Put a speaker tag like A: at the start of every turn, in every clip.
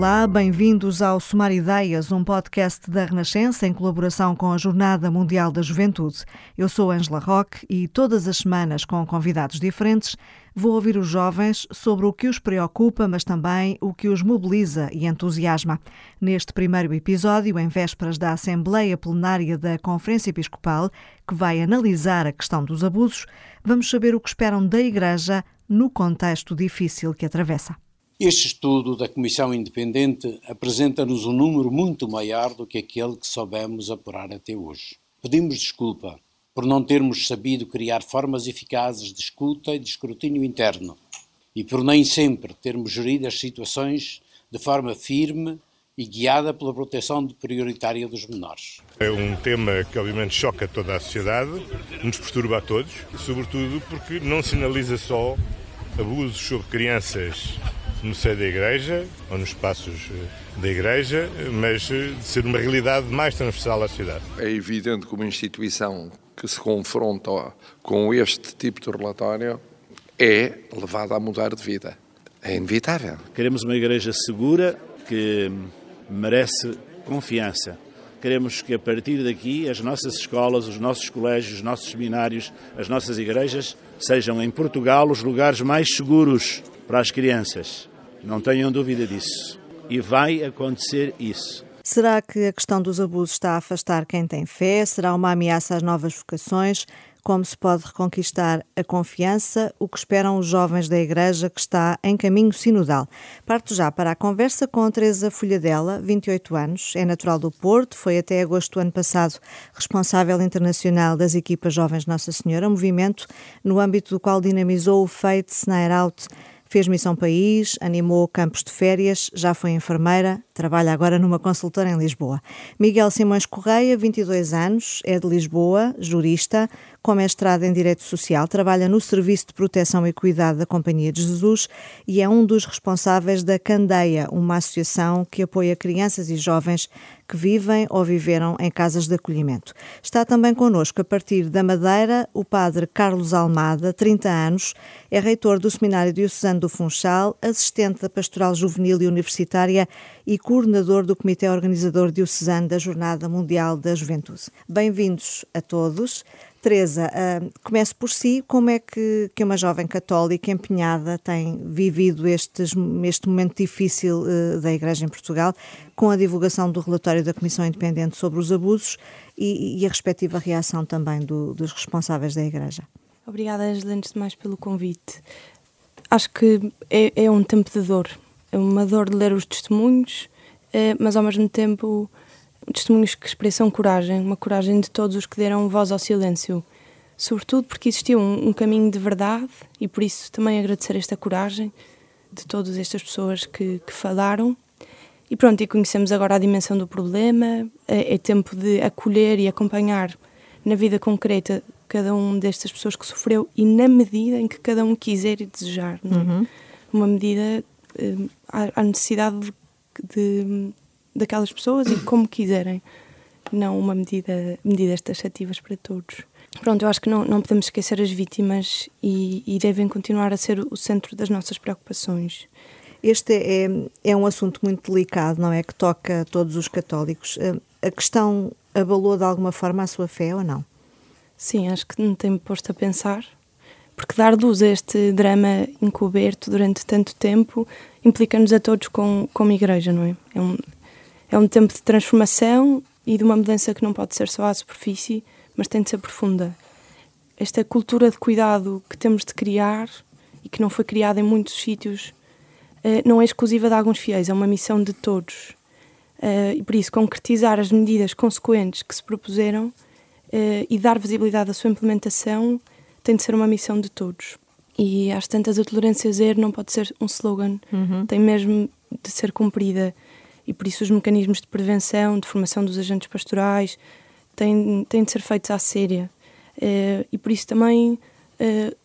A: Olá, bem-vindos ao Somar Ideias, um podcast da Renascença em colaboração com a Jornada Mundial da Juventude. Eu sou Angela Roque e todas as semanas, com convidados diferentes, vou ouvir os jovens sobre o que os preocupa, mas também o que os mobiliza e entusiasma. Neste primeiro episódio, em vésperas da Assembleia Plenária da Conferência Episcopal, que vai analisar a questão dos abusos, vamos saber o que esperam da Igreja no contexto difícil que atravessa.
B: Este estudo da Comissão Independente apresenta-nos um número muito maior do que aquele que soubemos apurar até hoje. Pedimos desculpa por não termos sabido criar formas eficazes de escuta e de escrutínio interno e por nem sempre termos gerido as situações de forma firme e guiada pela proteção prioritária dos menores.
C: É um tema que obviamente choca toda a sociedade, nos perturba a todos, sobretudo porque não sinaliza só abusos sobre crianças no seio da Igreja ou nos espaços eh, da Igreja, mas eh, de ser uma realidade mais transversal à sociedade.
D: É evidente que uma instituição que se confronta com este tipo de relatório é levada a mudar de vida. É inevitável.
E: Queremos uma Igreja segura que merece confiança. Queremos que a partir daqui as nossas escolas, os nossos colégios, os nossos seminários, as nossas igrejas sejam em Portugal os lugares mais seguros para as crianças. Não tenham dúvida disso. E vai acontecer isso.
A: Será que a questão dos abusos está a afastar quem tem fé? Será uma ameaça às novas vocações? Como se pode reconquistar a confiança? O que esperam os jovens da Igreja que está em caminho sinodal? Parto já para a conversa com a Teresa Folhadela, 28 anos, é natural do Porto, foi até agosto do ano passado responsável internacional das equipas Jovens Nossa Senhora, movimento no âmbito do qual dinamizou o Fate Snair Out Fez missão país, animou campos de férias, já foi enfermeira, trabalha agora numa consultora em Lisboa. Miguel Simões Correia, 22 anos, é de Lisboa, jurista, com mestrado em Direito Social, trabalha no Serviço de Proteção e Cuidado da Companhia de Jesus e é um dos responsáveis da Candeia, uma associação que apoia crianças e jovens que vivem ou viveram em casas de acolhimento. Está também connosco, a partir da Madeira, o padre Carlos Almada, 30 anos, é reitor do Seminário Diocesano do Funchal, assistente da Pastoral Juvenil e Universitária e coordenador do Comitê Organizador Diocesano da Jornada Mundial da Juventude. Bem-vindos a todos. Teresa, uh, comece por si. Como é que, que uma jovem católica empenhada tem vivido estes, este momento difícil uh, da Igreja em Portugal, com a divulgação do relatório da Comissão Independente sobre os abusos e, e a respectiva reação também do, dos responsáveis da Igreja?
F: Obrigada, Angela, antes de mais pelo convite. Acho que é, é um tempo de dor. É uma dor de ler os testemunhos, uh, mas ao mesmo tempo testemunhos que expressam coragem, uma coragem de todos os que deram voz ao silêncio, sobretudo porque existiu um, um caminho de verdade e por isso também agradecer esta coragem de todas estas pessoas que, que falaram. E pronto, e conhecemos agora a dimensão do problema, é, é, tempo de acolher e acompanhar na vida concreta cada um destas pessoas que sofreu e na medida em que cada um quiser e desejar. É? Uhum. Uma medida, eh, há necessidade de, de daquelas pessoas e como quiserem, não uma medida, medidas taxativas para todos. Pronto, eu acho que não, não podemos esquecer as vítimas e, e devem continuar a ser o centro das nossas preocupações.
A: Este é, é um assunto muito delicado, não é? Que toca a todos os católicos. A questão abalou de alguma forma a sua fé ou não?
F: Sim, acho que não tem-me posto a pensar, porque dar luz a este drama encoberto durante tanto tempo implica-nos a todos com, como igreja, não é? É um, é um tempo de transformação e de uma mudança que não pode ser só à superfície, mas tem de ser profunda. Esta cultura de cuidado que temos de criar e que não foi criada em muitos sítios eh, não é exclusiva de alguns fiéis, é uma missão de todos. Eh, e por isso, concretizar as medidas consequentes que se propuseram eh, e dar visibilidade à sua implementação tem de ser uma missão de todos. E às tantas, a tolerância zero não pode ser um slogan, uhum. tem mesmo de ser cumprida e por isso os mecanismos de prevenção, de formação dos agentes pastorais têm, têm de ser feitos à séria. Uh, e por isso também uh,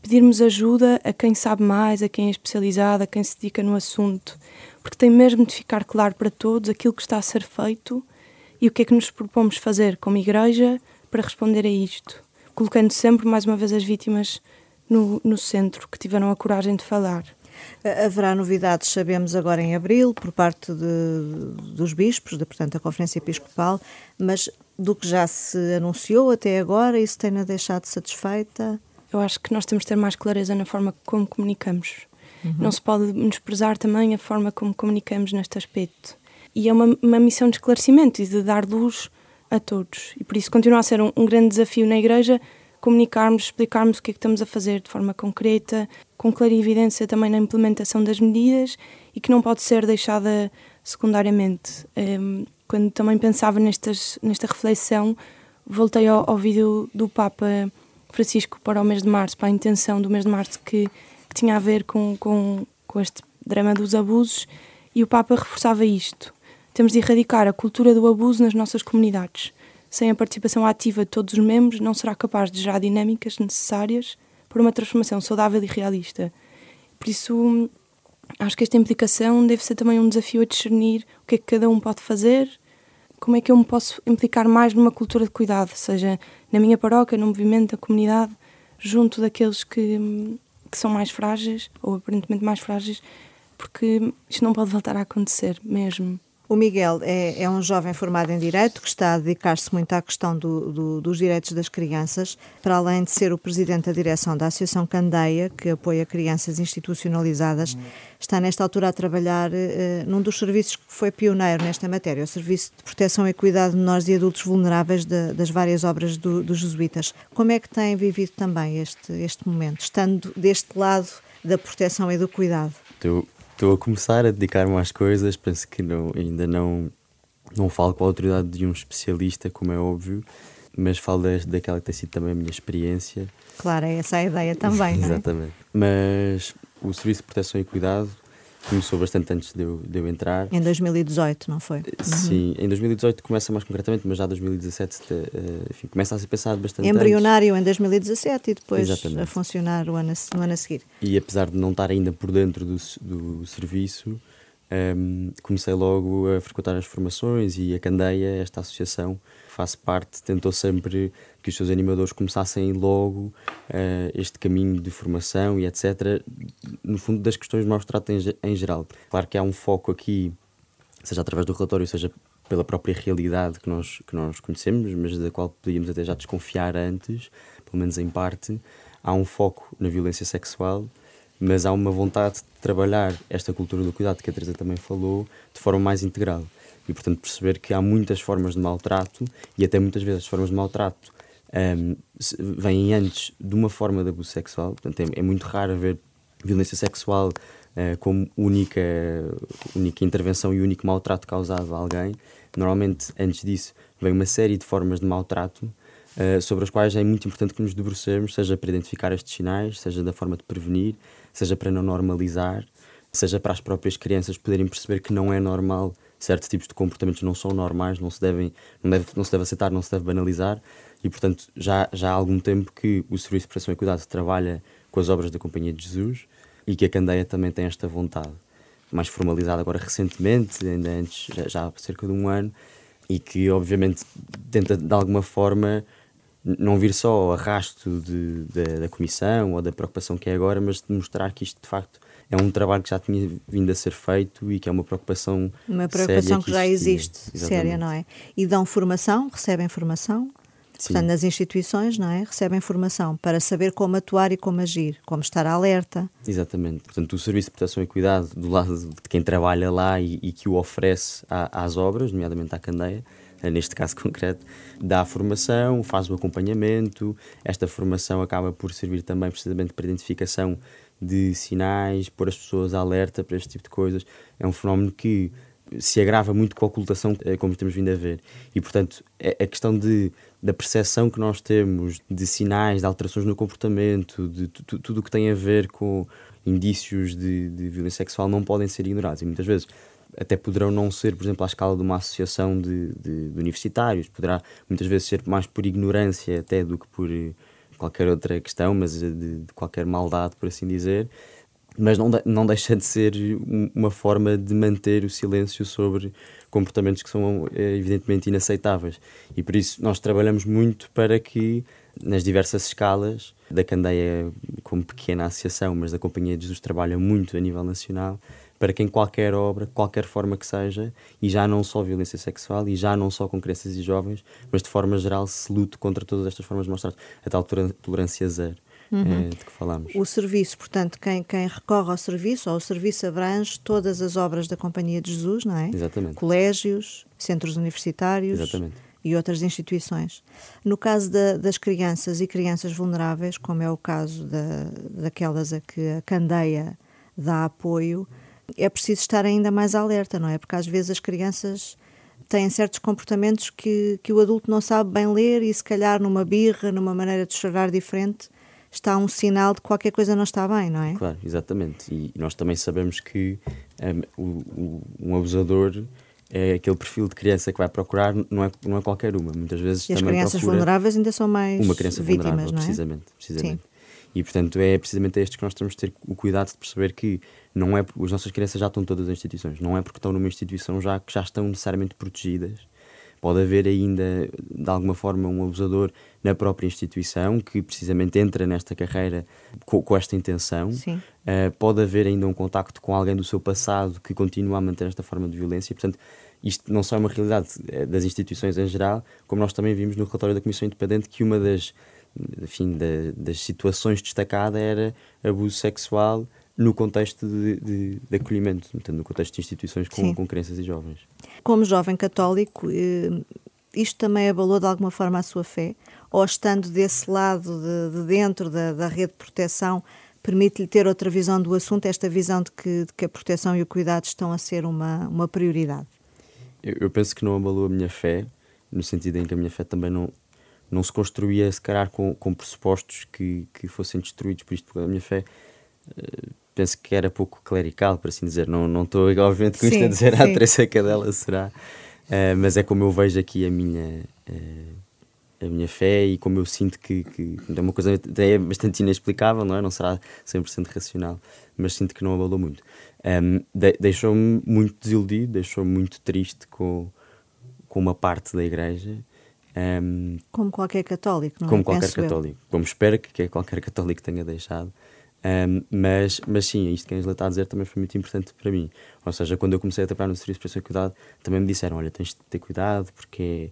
F: pedirmos ajuda a quem sabe mais, a quem é especializado, a quem se dedica no assunto, porque tem mesmo de ficar claro para todos aquilo que está a ser feito e o que é que nos propomos fazer como igreja para responder a isto, colocando sempre mais uma vez as vítimas no, no centro, que tiveram a coragem de falar.
A: Haverá novidades, sabemos agora em abril, por parte de, dos bispos, de, portanto, da Conferência Episcopal, mas do que já se anunciou até agora, isso tem-na deixado satisfeita?
F: Eu acho que nós temos de ter mais clareza na forma como comunicamos. Uhum. Não se pode desprezar também a forma como comunicamos neste aspecto. E é uma, uma missão de esclarecimento e de dar luz a todos. E por isso continua a ser um, um grande desafio na Igreja comunicarmos, explicarmos o que é que estamos a fazer de forma concreta, com clarividência também na implementação das medidas e que não pode ser deixada secundariamente. Um, quando também pensava nestas, nesta reflexão, voltei ao, ao vídeo do Papa Francisco para o mês de março, para a intenção do mês de março que, que tinha a ver com, com, com este drama dos abusos, e o Papa reforçava isto. Temos de erradicar a cultura do abuso nas nossas comunidades sem a participação ativa de todos os membros, não será capaz de gerar dinâmicas necessárias para uma transformação saudável e realista. Por isso, acho que esta implicação deve ser também um desafio a discernir o que é que cada um pode fazer, como é que eu me posso implicar mais numa cultura de cuidado, seja na minha paróquia, no movimento da comunidade, junto daqueles que, que são mais frágeis, ou aparentemente mais frágeis, porque isto não pode voltar a acontecer mesmo.
A: O Miguel é, é, um jovem formado em Direito que está a dedicar-se muito à questão do, do, dos direitos das crianças, para além de ser o presidente da direção da Associação Candeia, que apoia crianças institucionalizadas, está nesta altura a trabalhar uh, num dos serviços que foi pioneiro nesta matéria, o Serviço de Proteção e Cuidado de Menores e Adultos Vulneráveis de, das várias obras do, dos jesuítas. Como é que tem vivido também este, este momento, estando deste lado da proteção e do cuidado?
G: Estou a começar a dedicar-me às coisas, penso que não, ainda não, não falo com a autoridade de um especialista, como é óbvio, mas falo daquela que tem sido também a minha experiência.
A: Claro, é essa a ideia também,
G: é? Exatamente. Mas o Serviço de Proteção e Cuidado começou bastante antes de eu, de eu entrar.
A: Em 2018, não foi?
G: Sim, uhum. em 2018 começa mais concretamente, mas já em 2017 eh, enfim, começa a ser pensado bastante
A: Embrionário antes. em 2017 e depois Exatamente. a funcionar o ano, no ano a seguir.
G: E apesar de não estar ainda por dentro do, do serviço, um, ehm, comecei logo a frequentar as formações e a Candeia, esta associação, faço parte, tentou sempre que os seus animadores começassem logo uh, este caminho de formação e etc. No fundo, das questões de maus trato em, em geral. Claro que há um foco aqui, seja através do relatório, seja pela própria realidade que nós, que nós conhecemos, mas da qual podíamos até já desconfiar antes, pelo menos em parte. Há um foco na violência sexual, mas há uma vontade de trabalhar esta cultura do cuidado, que a Teresa também falou, de forma mais integral. E, portanto, perceber que há muitas formas de maltrato e até muitas vezes as formas de maltrato um, vêm antes de uma forma de abuso sexual. Portanto, é, é muito raro ver violência sexual uh, como única, única intervenção e único maltrato causado a alguém. Normalmente, antes disso, vem uma série de formas de maltrato uh, sobre as quais é muito importante que nos debrucemos, seja para identificar estes sinais, seja da forma de prevenir, seja para não normalizar, seja para as próprias crianças poderem perceber que não é normal certos tipos de comportamentos não são normais, não se devem, não, deve, não se deve aceitar, não se deve banalizar e, portanto, já, já há algum tempo que o Serviço de Proteção e Cuidado trabalha com as obras da Companhia de Jesus e que a Candeia também tem esta vontade. Mais formalizada agora recentemente, ainda antes, já, já há cerca de um ano, e que, obviamente, tenta de alguma forma não vir só ao arrasto de, de, da Comissão ou da preocupação que é agora, mas de mostrar que isto de facto é um trabalho que já tinha vindo a ser feito e que é uma preocupação
A: Uma preocupação que, que já existe, séria, não é? E dão formação, recebem formação? Sim. Portanto, nas instituições, não é? Recebem formação para saber como atuar e como agir, como estar alerta.
G: Exatamente. Portanto, o Serviço de Proteção e Cuidado, do lado de quem trabalha lá e, e que o oferece às obras, nomeadamente à Candeia, eh, neste caso concreto, dá a formação, faz o acompanhamento. Esta formação acaba por servir também precisamente para identificação de sinais, pôr as pessoas alerta para este tipo de coisas. É um fenómeno que se agrava muito com a ocultação, eh, como temos vindo a ver. E, portanto, é a questão de da percepção que nós temos de sinais, de alterações no comportamento, de tudo o que tem a ver com indícios de, de, violência sexual não podem ser ignorados. E muitas vezes até poderão não ser, por exemplo, à escala de uma associação de, de, de universitários, poderá muitas vezes ser mais por ignorância até do que por eh, qualquer outra questão, mas de, de qualquer maldade, por assim dizer. mas não, de, não deixa de ser uma forma de manter o silêncio sobre comportamentos que são eh, evidentemente inaceitáveis. E por isso nós trabalhamos muito para que, nas diversas escalas, da Candeia como pequena associação, mas da Companhia de Jesus trabalha muito a nível nacional, para que em qualquer obra, qualquer forma que seja, e já não só violência sexual, e já não só com crianças e jovens, mas de forma geral se lute contra todas estas formas de mostrar a tal tolerância zero. Uhum. É, de que falamos.
A: O serviço, portanto, quem, quem recorre ao serviço, ou o serviço abrange todas as obras da Companhia de Jesus, não é?
G: Exatamente.
A: Colégios, centros universitários
G: Exatamente.
A: e outras instituições. No caso da, das crianças e crianças vulneráveis, como é o caso da, daquelas a que a Candeia dá apoio, é preciso estar ainda mais alerta, não é? Porque às vezes as crianças têm certos comportamentos que, que o adulto não sabe bem ler e se calhar numa birra, numa maneira de chorar diferente, está um sinal de que qualquer coisa não está bem, não é?
G: Claro, exatamente. E nós também sabemos que um, o, um abusador é aquele perfil de criança que vai procurar, não é, não é qualquer uma. Muitas vezes
A: e as crianças vulneráveis ainda são mais
G: uma criança
A: vítimas,
G: vulnerável,
A: não é?
G: precisamente. precisamente. Sim. E portanto é precisamente a estes que nós temos de ter o cuidado de perceber que não é as nossas crianças já estão todas em instituições, não é porque estão numa instituição já que já estão necessariamente protegidas. Pode haver ainda, de alguma forma, um abusador na própria instituição que precisamente entra nesta carreira com, com esta intenção. Uh, pode haver ainda um contacto com alguém do seu passado que continua a manter esta forma de violência. Portanto, isto não só é uma realidade eh, das instituições em geral, como nós também vimos no relatório da Comissão Independente que uma das, enfim, da, das situações destacada era abuso sexual no contexto de, de, de acolhimento, portanto, no contexto de instituições com, com, crianças e jovens.
A: Como jovem católico, eh, isto também abalou de alguma forma a sua fé? Ou estando desse lado de, de dentro da, da, rede de proteção, permite-lhe ter outra visão do assunto, esta visão de que, de que, a proteção e o cuidado estão a ser uma, uma prioridade?
G: Eu, eu penso que não abalou a minha fé, no sentido em que a minha fé também não, não se construía, se calhar, com, com pressupostos que, que fossem destruídos por isto, porque a minha fé uh, penso que era pouco clerical, por assim dizer. Não, não estou, obviamente, com isto sim, a dizer a Teresa Cadela será, uh, mas é como eu vejo aqui a minha, uh, a minha fé e como eu sinto que, que é uma coisa até bastante inexplicável, não é? Não será 100% racional, mas sinto que não abalou muito. Um, de, deixou-me muito desiludido, deixou-me muito triste com, com uma parte da igreja. Um,
A: como qualquer católico, não é?
G: Como qualquer católico. Eu. Como espero que, que qualquer católico tenha deixado. Um, mas, mas sim, isto que a Angela está a dizer também foi muito importante para mim. Ou seja, quando eu comecei a trabalhar no Serviço de Proteção e Cuidado, também me disseram: olha, tens de ter cuidado porque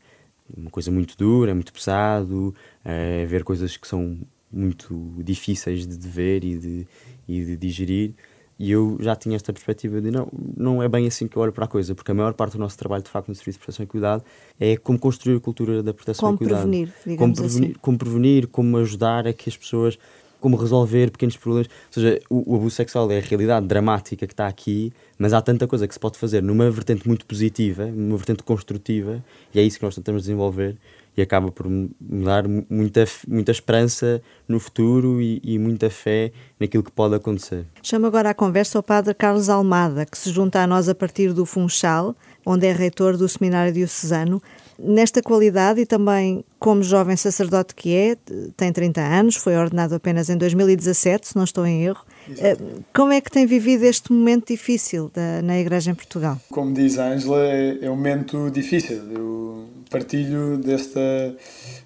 G: é uma coisa muito dura, é muito pesado, é ver coisas que são muito difíceis de ver e de, e de digerir. E eu já tinha esta perspectiva de não, não é bem assim que eu olho para a coisa, porque a maior parte do nosso trabalho, de facto, no Serviço de Proteção e Cuidado é como construir a cultura da proteção
A: como
G: e cuidado.
A: Prevenir,
G: como prevenir,
A: assim.
G: como prevenir, como ajudar a que as pessoas como resolver pequenos problemas. Ou seja, o, o, abuso sexual é a realidade dramática que está aqui, mas há tanta coisa que se pode fazer numa vertente muito positiva, numa vertente construtiva, e é isso que nós tentamos desenvolver e acaba por me dar muita, muita esperança no futuro e, e, muita fé naquilo que pode acontecer.
A: Chamo agora à conversa o Padre Carlos Almada, que se junta a nós a partir do Funchal, onde é reitor do Seminário Diocesano. Nesta qualidade e também como jovem sacerdote que é, tem 30 anos, foi ordenado apenas em 2017, se não estou em erro. Exatamente. Eh, como é que tem vivido este momento difícil da, na Igreja em Portugal?
H: Como diz a Ângela, é, é um momento difícil. Eu partilho desta,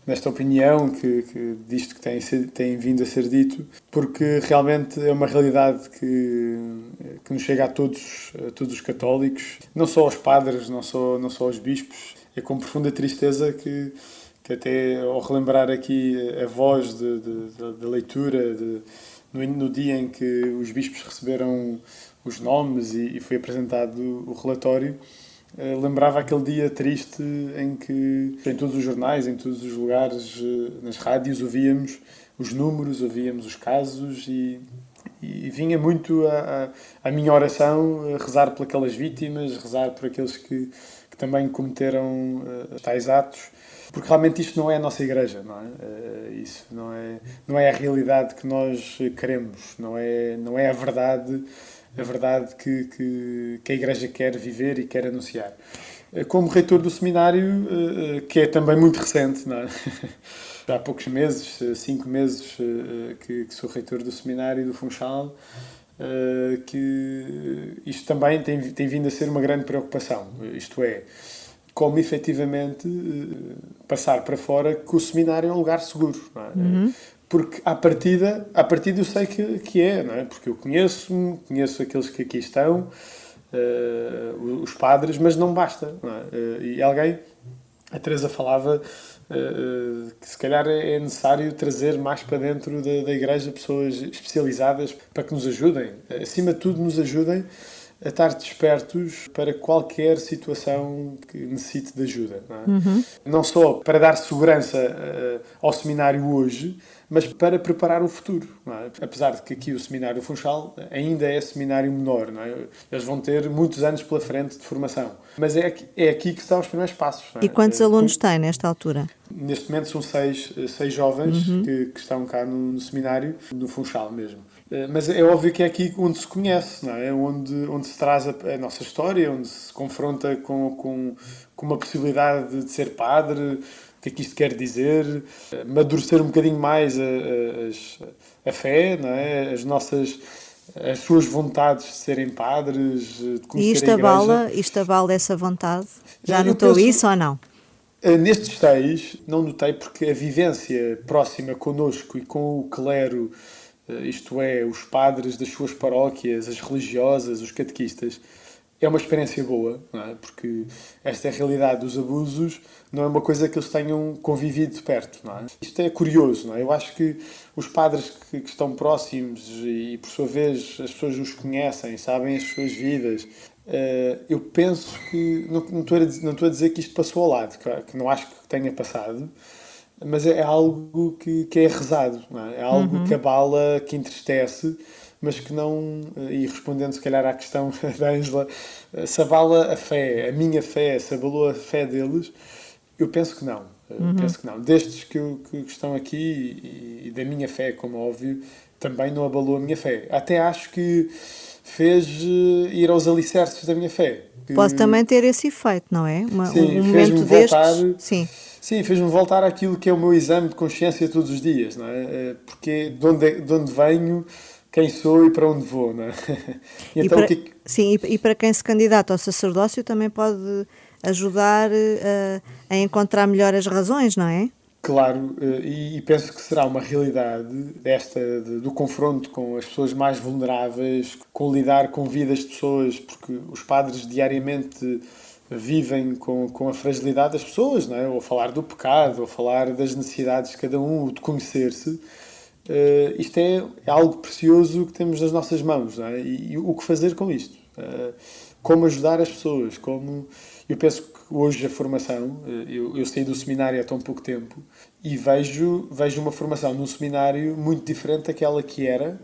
H: desta opinião que, que disto que tem, tem vindo a ser dito, porque realmente é uma realidade que, que nos chega a todos, a todos os católicos, não só aos padres, não só, não só aos bispos, é com profunda tristeza que, que até ao relembrar aqui a voz de leitura de, no, no, dia em que os bispos receberam os nomes e, e foi apresentado o relatório, eh, lembrava aquele dia triste em que em todos os jornais, em todos os lugares, eh, nas rádios, ouvíamos os números, ouvíamos os casos e, e vinha muito a, a, a minha oração a rezar por aquelas vítimas, rezar por aqueles que que também cometeram uh, tais atos, porque realmente isto não é a nossa igreja, não é? Uh, isso não é, não é a realidade que nós queremos, não é, não é a verdade, a verdade que, que, que a igreja quer viver e quer anunciar. Uh, como reitor do seminário, que é também muito recente, não é? Há poucos meses, cinco meses, que sou reitor do seminário do Funchal, que isto também tem, tem vindo a ser uma grande preocupação. Isto é, como efetivamente passar para fora que o seminário é um lugar seguro. É? Uhum. Porque à partida, à partida eu sei que, que é, não é? porque eu conheço conheço aqueles que aqui estão, uh, os padres, mas não basta. Não é? uh, e alguém, a Teresa falava uh, que se calhar é necessário trazer mais para dentro da, da igreja pessoas especializadas para que nos ajudem, acima de tudo nos ajudem a estar despertos para qualquer situação que necessite de ajuda. Não, é? uhum. não só para dar segurança uh, ao seminário hoje, mas para preparar o futuro. É? Apesar de que aqui o Seminário Funchal ainda é seminário menor, é? eles vão ter muitos anos pela frente de formação. Mas é aqui, é aqui que estão os primeiros passos. É?
A: E quantos alunos têm nesta altura?
H: Neste momento são seis, seis jovens uhum. que, que, estão cá no, no, seminário, no Funchal mesmo. Eh, mas é óbvio que é aqui onde se conhece, não é? onde, onde se traz a, a nossa história, onde se confronta com, com, com uma possibilidade de ser padre, que é que isto quer dizer, amadurecer um bocadinho mais a, a, a fé, não é? as nossas as suas vontades de serem padres, de
A: conhecer e isto abala, isto abala essa vontade? Já Eu notou penso, isso ou não?
H: Eh, nestes seis, não notei porque a vivência próxima connosco e com o clero, eh, isto é, os padres das suas paróquias, as religiosas, os catequistas, é uma experiência boa, é? porque esta é a realidade dos abusos, não é uma coisa que eles tenham convivido de perto. É? Isto é curioso, é? eu acho que os padres que, que, estão próximos e, por sua vez, as pessoas os conhecem, sabem as suas vidas, uh, eu penso que, não, não, estou a dizer, não estou a dizer que isto passou ao lado, que, que não acho que tenha passado, mas é, algo que, que é rezado, é? é? algo uhum. que abala, que entristece, mas que não, e respondendo se calhar à questão da Ângela, se abala a fé, a minha fé, se abalou a fé deles, eu penso que não. Uhum. Penso que não. Destes que, que estão aqui e, e, da minha fé, como óbvio, também não abalou a minha fé. Até acho que fez eh, ir aos alicerces da minha fé.
A: Pode também ter esse efeito, não é? Uma, sim, um momento destes. Voltar, sim.
H: Sim, fez-me voltar àquilo que é o meu exame de consciência todos os dias, não é? Eh, porque de onde, de onde venho quem sou e para onde vou, não é?
A: então, e para, que... Sim, e para quem se candidata ao sacerdócio também pode ajudar uh, a encontrar melhor as razões, não é?
H: Claro, eh, e, penso que será uma realidade desta do confronto com as pessoas mais vulneráveis, com lidar com vidas de pessoas, porque os padres diariamente vivem com, com a fragilidade das pessoas, não é? ou falar do pecado, ou falar das necessidades de cada um, de conhecer-se. Uh, isto é, algo precioso que temos nas nossas mãos, é? e, e, o que fazer com isto? Uh, como ajudar as pessoas? Como eu penso que hoje a formação, uh, eu, eu saí do seminário há tão pouco tempo e vejo vejo uma formação num seminário muito diferente daquela que era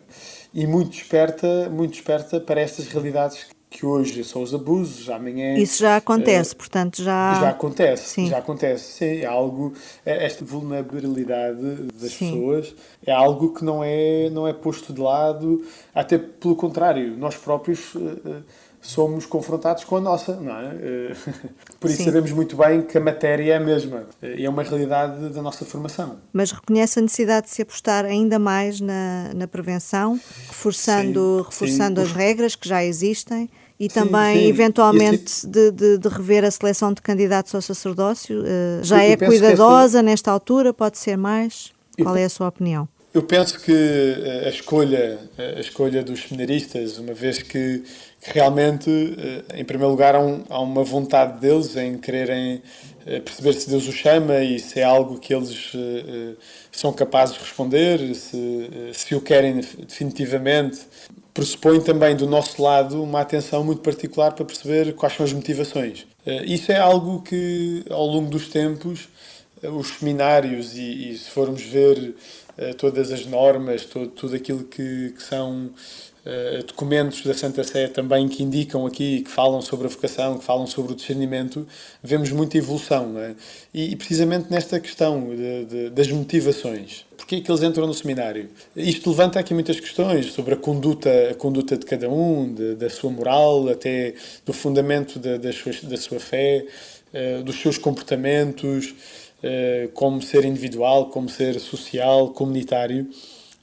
H: e muito desperta muito desperta para estas realidades que hoje são os abusos, amanhã...
A: Isso já acontece, uh, portanto já...
H: Já acontece, sim. já acontece, sim. É algo, é esta vulnerabilidade das sim. pessoas é algo que não é, não é posto de lado, até pelo contrário, nós próprios... Uh, somos confrontados com a nossa, não é? Por isso Sim. sabemos muito bem que a matéria é a mesma e é uma realidade da nossa formação.
A: Mas reconhece a necessidade de se apostar ainda mais na, na prevenção, reforçando, sim, reforçando sim. as regras que já existem e sim, também, eventualmente, de, de, de, rever a seleção de candidatos ao sacerdócio. Uh, já eu é cuidadosa esta... nesta altura? Pode ser mais? Qual é a sua opinião?
H: Eu penso que a escolha, a escolha dos seminaristas, uma vez que realmente, eh, em primeiro lugar, há, um, há uma vontade deles em quererem eh, perceber se Deus os chama e se é algo que eles eh, são capazes de responder, se, se o querem definitivamente. Pressupõe também do nosso lado uma atenção muito particular para perceber quais são as motivações. Isso é algo que, ao longo dos tempos, os seminários, e, e se formos ver todas as normas, todo, tudo aquilo que, que são uh, documentos da Santa Sé também que indicam aqui, que falam sobre a vocação, que falam sobre o discernimento, vemos muita evolução. É? E, e, precisamente nesta questão de, de, das motivações. Porquê é que eles entram no seminário? Isto levanta aqui muitas questões sobre a conduta, a conduta de cada um, de, da sua moral, até do fundamento da, da, sua, da sua fé, uh, dos seus comportamentos, como ser individual, como ser social, comunitário.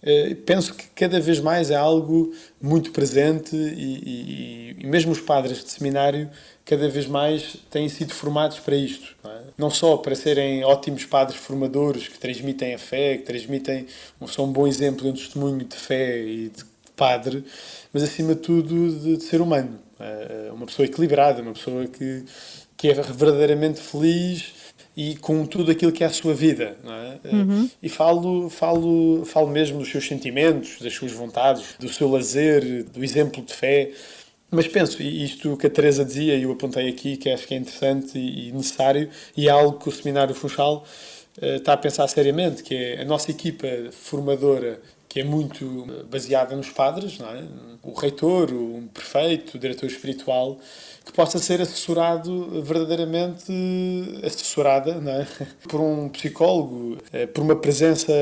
H: Uh, penso que cada vez mais é algo muito presente e, e, e mesmo os padres de seminário cada vez mais têm sido formados para isto. Não, é? não, só para serem ótimos padres formadores que transmitem a fé, que transmitem, são um bom exemplo e um testemunho de fé e de padre, mas acima de tudo de, de ser humano. É? Uma pessoa equilibrada, uma pessoa que, que é verdadeiramente feliz e com tudo aquilo que é a sua vida. É? Uhum. E falo, falo, falo mesmo dos seus sentimentos, das suas vontades, do seu lazer, do exemplo de fé. Mas penso, e isto que a Teresa dizia, e eu apontei aqui, que acho que é interessante e necessário, e é algo que o Seminário Funchal uh, está a pensar seriamente, que é a nossa equipa formadora, que é muito eh, baseada nos padres, é? o reitor, o prefeito, o diretor espiritual, que possa ser assessorado verdadeiramente, assessorada não é? por um psicólogo, por uma presença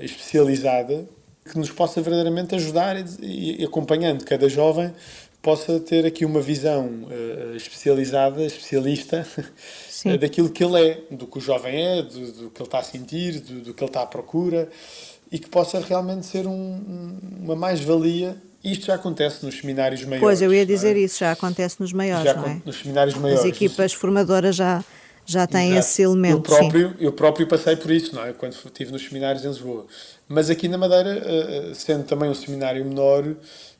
H: especializada, que nos possa verdadeiramente ajudar e, e acompanhando cada jovem possa ter aqui uma visão uh, especializada, especialista uh, daquilo que ele é, do que o jovem é, do, do que ele está a sentir, do, do, que ele está à procura e que possa realmente ser um, uma mais-valia. Isto já acontece nos seminários maiores.
A: Pois, eu ia dizer é? isso, já acontece nos maiores, já, não é?
H: Nos seminários maiores.
A: As equipas formadoras já, já têm Exato. esse elemento.
H: Eu próprio, eu próprio passei por isso, não é? Quando estive nos seminários em Lisboa. Mas aqui na Madeira, eh, eh, sendo também um seminário menor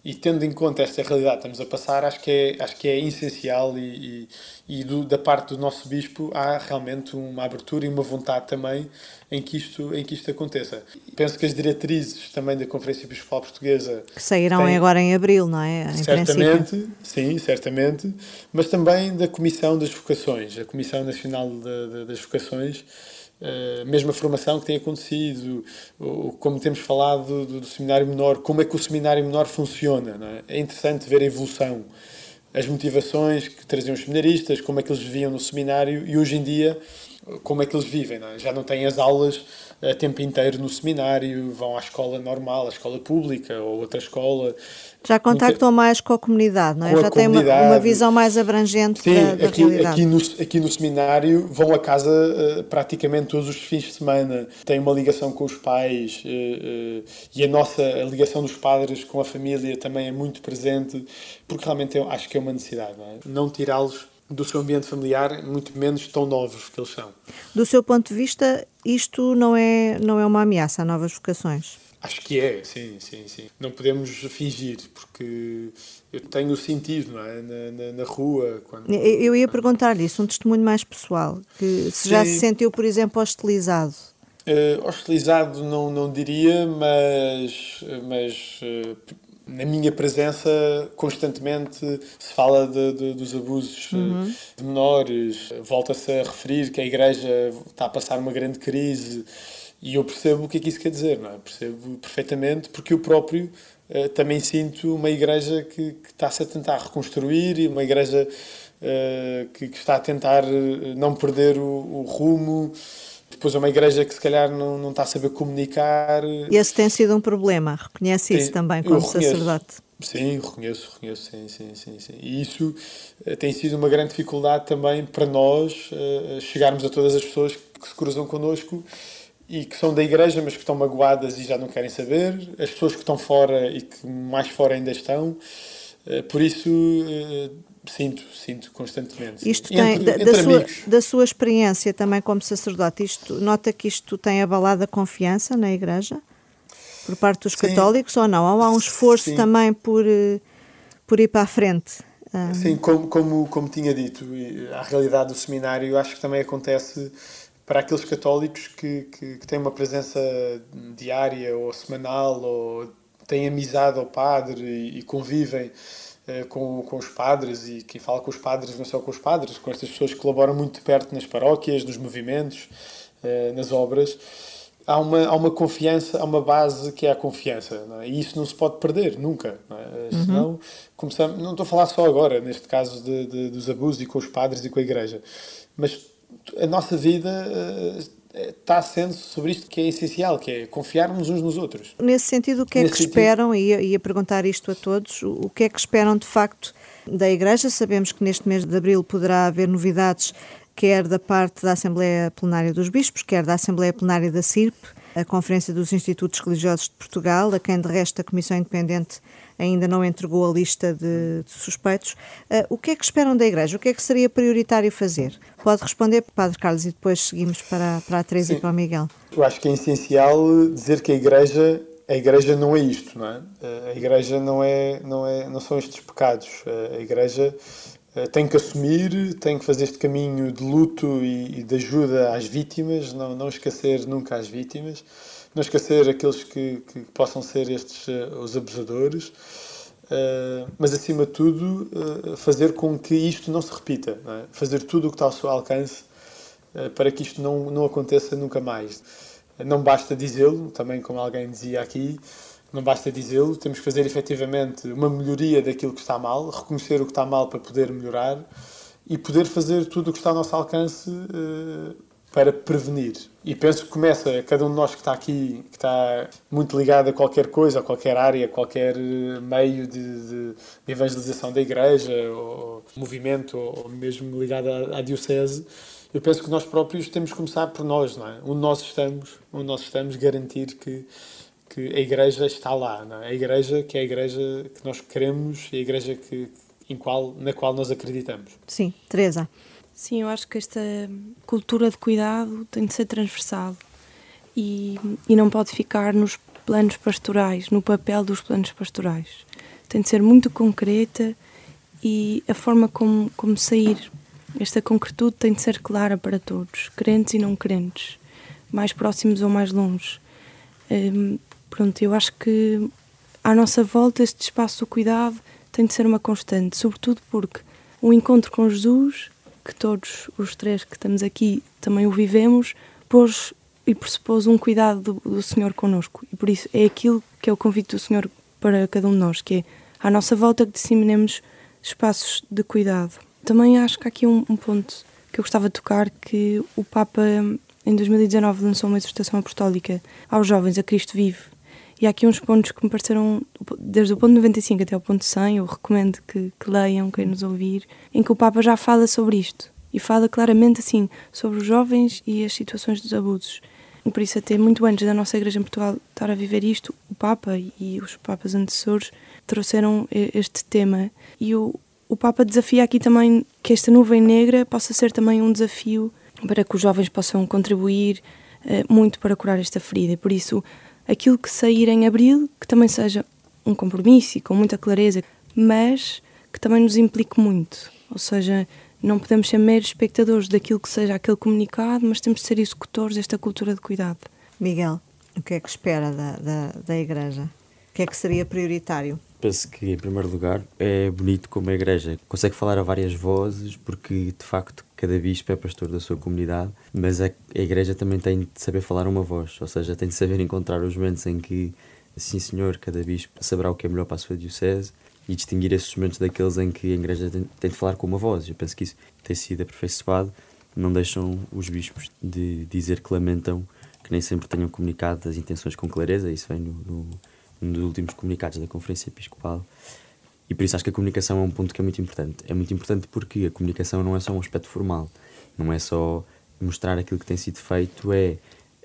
H: e tendo em conta esta realidade que estamos a passar, acho que é, acho que é essencial e, e, e do, da parte do nosso bispo há realmente uma abertura e uma vontade também em que isto, em que isto aconteça. Penso que as diretrizes também da Conferência Episcopal Portuguesa...
A: Que sairão têm, agora em abril, não é? Em
H: certamente,
A: princípio.
H: sim, certamente, mas também da Comissão das Vocações, a Comissão Nacional das Vocações, Uh, mesma formação que tem acontecido, ou, como temos falado do, do, seminário menor, como é que o seminário menor funciona. É? é? interessante ver a evolução, as motivações que traziam os seminaristas, como é que eles viviam no seminário e hoje em dia como é que eles vivem. Não é? Já não têm as aulas a tempo inteiro no seminário, vão à escola normal, à escola pública ou outra escola.
A: Já contactam Nunca... mais com a comunidade, não é? Já têm uma, uma, visão mais abrangente
H: Sim,
A: da, da
H: aqui,
A: realidade.
H: Aqui no, aqui no seminário vão a casa uh, praticamente todos os fins de semana, têm uma ligação com os pais uh, uh, e a nossa a ligação dos padres com a família também é muito presente, porque realmente eu acho que é uma necessidade, não, é? não tirá-los do seu ambiente familiar, muito menos tão novos que eles são.
A: Do seu ponto de vista, isto não é, não é uma ameaça a novas vocações?
H: Acho que é, sim, sim, sim. Não podemos fingir, porque eu tenho sentido não é? na, na, na rua. Quando...
A: Eu ia perguntar-lhe isso, um testemunho mais pessoal, que se já se sentiu, por exemplo, hostilizado.
H: Uh, hostilizado não, não diria, mas, mas uh, na minha presença, constantemente se fala de, de, dos abusos eh, uhum. de menores, volta-se a referir que a Igreja está a passar uma grande crise e eu percebo o que é que isso quer dizer, não é? Percebo perfeitamente, porque eu próprio uh, também sinto uma Igreja que, que está-se a tentar reconstruir e uma Igreja uh, que, que, está a tentar não perder o, o rumo depois é uma igreja que se calhar não, não está a saber comunicar.
A: Esse tem sido um problema, reconhece tem, isso também como sacerdote?
H: Sim, reconheço, reconheço, sim, sim, sim, sim. E isso uh, tem sido uma grande dificuldade também para nós uh, chegarmos a todas as pessoas que se cruzam connosco e que são da igreja, mas que estão magoadas e já não querem saber, as pessoas que estão fora e que mais fora ainda estão. Uh, por isso Sinto, sinto constantemente.
A: Isto tem, entre, da, entre da, sua, da, sua, experiência também como sacerdote, isto, nota que isto tem abalado a confiança na Igreja? Por parte dos Sim. católicos ou não? Ou há um esforço Sim. também por, eh, por ir para a frente?
H: Ah. Sim, como, como, como tinha dito, a realidade do seminário acho que também acontece para aqueles católicos que, que, que têm uma presença diária ou semanal ou têm amizade ao padre e, e convivem eh, com, com os padres e quem fala com os padres não só com os padres, com estas pessoas que colaboram muito perto nas paróquias, nos movimentos, eh, nas obras. Há uma, há uma confiança, há uma base que é a confiança, é? e isso não se pode perder, nunca. Não é? uhum. Senão, começamos, não estou a falar só agora, neste caso de, de, dos abusos e com os padres e com a igreja, mas a nossa vida eh, está sendo sobre isto que é essencial, que é confiarmos uns nos outros.
A: Nesse sentido, o que é Nesse que sentido... esperam, e ia, ia perguntar isto a todos, o que é que esperam de facto da Igreja? Sabemos que neste mês de Abril poderá haver novidades, quer da parte da Assembleia Plenária dos Bispos, quer da Assembleia Plenária da CIRP, a Conferência dos Institutos Religiosos de Portugal, a quem de resto a Comissão Independente ainda não entregou a lista de, de suspeitos. Uh, o que é que esperam da Igreja? O que é que seria prioritário fazer? Pode responder, Padre Carlos, e depois seguimos para, para a Teresa e para o Miguel.
H: Eu acho que é essencial dizer que a Igreja a igreja não é isto, não é? A igreja não é, não é, não são estes pecados. A igreja eh, tem que assumir, tem que fazer este caminho de luto e de ajuda às vítimas, não, não esquecer nunca as vítimas, não esquecer aqueles que, que possam ser estes eh, os abusadores, uh, mas acima de tudo uh, fazer com que isto não se repita, não é? fazer tudo o que está ao seu alcance uh, para que isto não, não aconteça nunca mais. Não basta dizê-lo, também como alguém dizia aqui, não basta dizê-lo, temos que fazer efetivamente uma melhoria daquilo que está mal, reconhecer o que está mal para poder melhorar e poder fazer tudo o que está ao nosso alcance uh, para prevenir. E penso que começa, cada um de nós que está aqui, que está muito ligado a qualquer coisa, a qualquer área, a qualquer eh, meio de, de, de evangelização da igreja, ou movimento, ou mesmo ligado à, à diocese, eu penso que nós próprios temos que começar por nós, não é? Onde nós estamos, onde nós estamos, garantir que, que a Igreja está lá, não é? A Igreja que é a Igreja que nós queremos e a Igreja que, em qual, na qual nós acreditamos.
A: Sim, Teresa.
F: Sim, eu acho que esta cultura de cuidado tem de ser transversal e, e não pode ficar nos planos pastorais, no papel dos planos pastorais. Tem de ser muito concreta e a forma como, como sair esta concretude tem de ser clara para todos, crentes e não crentes, mais próximos ou mais longe. Hum, pronto, eu acho que à nossa volta este espaço do cuidado tem de ser uma constante, sobretudo porque o encontro com Jesus, que todos os três que estamos aqui também o vivemos, pôs e pressupôs um cuidado do, do Senhor connosco. E por isso é aquilo que é o convite do Senhor para cada um de nós, que é à nossa volta que disseminemos espaços de cuidado. Também acho que há aqui um, um, ponto que eu gostava de tocar, que o Papa em 2019 lançou uma exortação apostólica aos jovens, a Cristo vive. E há aqui uns pontos que me pareceram, desde o ponto 95 até o ponto 100, eu recomendo que, que leiam, quem nos ouvir, em que o Papa já fala sobre isto. E fala claramente assim sobre os jovens e as situações dos abusos. E por isso, até muito antes da nossa Igreja em Portugal estar a viver isto, o Papa e os Papas antecessores trouxeram este tema. E o, o Papa desafia aqui também que esta nuvem negra possa ser também um desafio para que os jovens possam contribuir uh, muito para curar esta ferida. E por isso, aquilo que sair em abril, que também seja um compromisso e com muita clareza, mas que também nos implique muito. Ou seja, não podemos ser meros espectadores daquilo que seja aquele comunicado, mas temos de ser executores desta cultura de cuidado.
A: Miguel, o que é que espera da, da, da Igreja? O que é que seria prioritário?
G: penso que, em primeiro lugar, é bonito como a Igreja consegue falar a várias vozes, porque de facto cada bispo é pastor da sua comunidade, mas a, a Igreja também tem de saber falar uma voz, ou seja, tem de saber encontrar os momentos em que, sim senhor, cada bispo saberá o que é melhor para a sua diocese e distinguir esses momentos daqueles em que a Igreja tem, tem de falar com uma voz. Eu penso que isso tem sido aperfeiçoado, não deixam os bispos de dizer que lamentam que nem sempre tenham comunicado as intenções com clareza, isso vem no, no dos últimos comunicados da Conferência Episcopal. E por isso acho que a comunicação é um ponto que é muito importante. É muito importante porque a comunicação não é só um aspecto formal, não é só mostrar aquilo que tem sido feito, é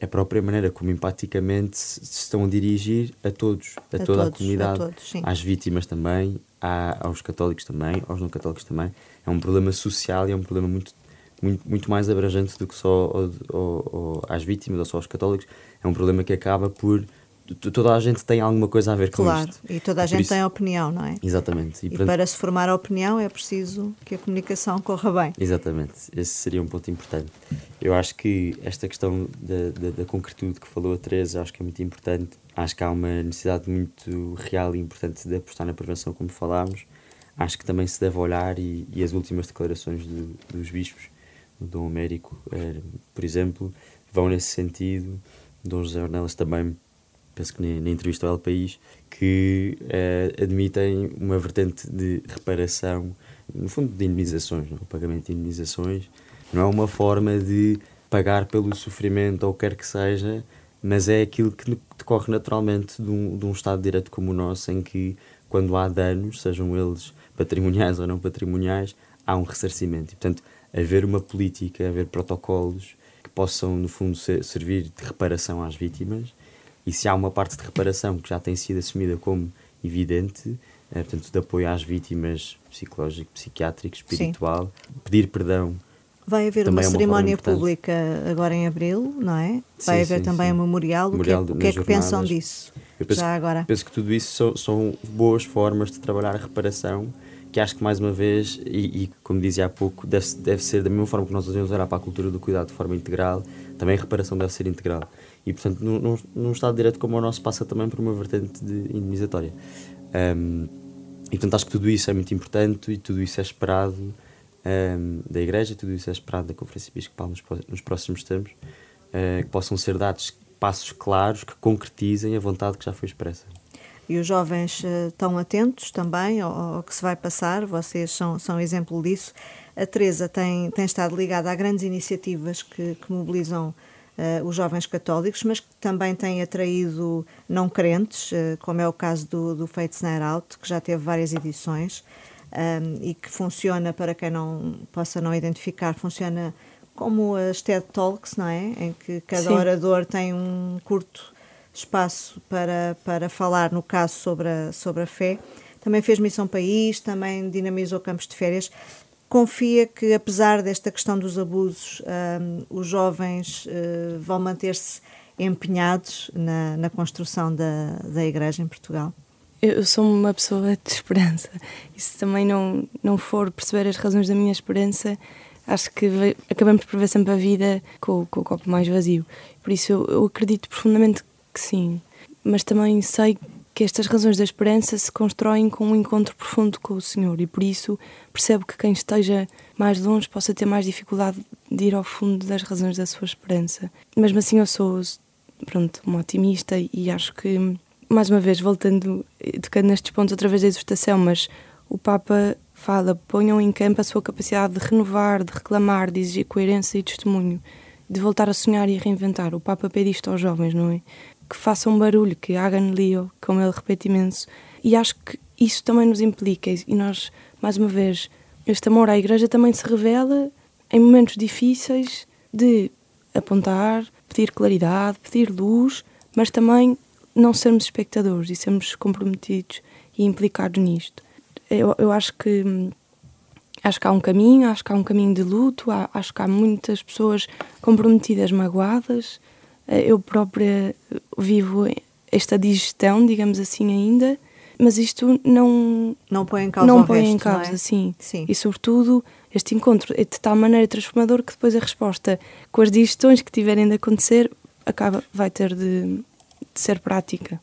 G: a própria maneira como empaticamente se estão a dirigir a todos, a, a toda todos, a comunidade, a todos, às vítimas também, à, aos católicos também, aos não católicos também. É um problema social e é um problema muito, muito, muito mais abrangente do que só às vítimas ou só aos católicos. É um problema que acaba por toda a gente tem alguma coisa a ver com
A: claro,
G: isto.
A: Claro, e toda a gente isso... tem opinião, não é?
G: Exatamente.
A: E, e para se formar a opinião é preciso que a comunicação corra bem.
G: Exatamente, esse seria um ponto importante. Eu acho que esta questão da, da, da concretude que falou a Teresa, acho que é muito importante. Acho que há uma necessidade muito real e importante de apostar na prevenção, como falámos. Acho que também se deve olhar, e, e as últimas declarações do, dos bispos, o Dom Américo, é, por exemplo, vão nesse sentido. Dom José Ornelas também penso que na, entrevista ao El País, que uh, admitem uma vertente de reparação, no fundo de indenizações, não? É? o pagamento de indenizações não é uma forma de pagar pelo sofrimento ou quer que seja, mas é aquilo que decorre naturalmente de um, de um Estado de Direito como o nosso, em que quando há danos, sejam eles patrimoniais ou não patrimoniais, há um ressarcimento. E, portanto, haver uma política, haver protocolos possam, no fundo, ser, servir de reparação às vítimas. E se há uma parte de reparação que já tem sido assumida como evidente, é, portanto, de apoio às vítimas psicológico, psiquiátrico, espiritual, Sim. pedir perdão.
A: Vai haver uma, é uma cerimónia pública agora em abril, não é? Vai sim, haver sim, também sim. um memorial. memorial. O que é, o que, é que pensam disso?
G: Penso,
A: já agora?
G: Penso que tudo isso são, são boas formas de trabalhar a reparação que acho que mais uma vez, e, e, como dizia há pouco, deve, deve ser da mesma forma que nós devemos olhar para a cultura do cuidado de forma integral, também a reparação deve ser integral. E, portanto, num, num Estado de Direito como o nosso, passa também por uma vertente de indenizatória. Um, e, portanto, acho que tudo isso é muito importante e tudo isso é esperado um, da Igreja, tudo isso é esperado da Conferência Episcopal nos, nos próximos tempos, uh, que possam ser dados passos claros que concretizem a vontade que já foi expressa.
A: E os jovens uh, estão atentos também ao, ao, que se vai passar, vocês são, são exemplo disso. A Teresa tem, tem estado ligada a grandes iniciativas que, que mobilizam uh, os jovens católicos, mas que também têm atraído não crentes, uh, como é o caso do, do Fates Night Out, que já teve várias edições um, e que funciona, para quem não possa não identificar, funciona como as TED Talks, não é? Em que cada Sim. orador tem um curto espaço para, para falar, no caso, sobre a, sobre a fé. Também fez Missão País, também dinamizou campos de férias confia que, apesar desta questão dos abusos, os jovens uh, vão manter-se empenhados na, na construção da, da Igreja em Portugal?
F: Eu sou uma pessoa de esperança. E se também não, não for perceber as razões da minha esperança, acho que acabamos por ver sempre a vida com, com o copo mais vazio. Por isso eu, eu acredito profundamente que sim. Mas também sei que estas razões da esperança se constroem com um encontro profundo com o Senhor e por isso percebo que quem esteja mais longe possa ter mais dificuldade de ir ao fundo das razões da sua esperança. Mesmo assim eu sou pronto, uma otimista e acho que mais uma vez voltando tocando nestes pontos através da exortação, mas o Papa fala, ponham em campo a sua capacidade de renovar, de reclamar, de exigir coerência e testemunho, de voltar a sonhar e a reinventar. O Papa pede isto aos jovens, não é? Que façam barulho, que hagan lío, como ele repete imenso. E acho que isso também nos implica, e nós, mais uma vez, este amor à Igreja também se revela em momentos difíceis de apontar, pedir claridade, pedir luz, mas também não sermos espectadores e sermos comprometidos e implicados nisto. Eu, eu acho que acho que há um caminho, acho que há um caminho de luto, há, acho que há muitas pessoas comprometidas, magoadas, eu própria vivo esta digestão, digamos assim, ainda, mas isto não
A: não põe em causa
F: não põe
A: resto,
F: em causa,
A: é?
F: sim. sim. E sobretudo este encontro é de tal maneira transformador que depois a resposta com as digestões que tiverem de acontecer acaba vai ter de, de ser prática.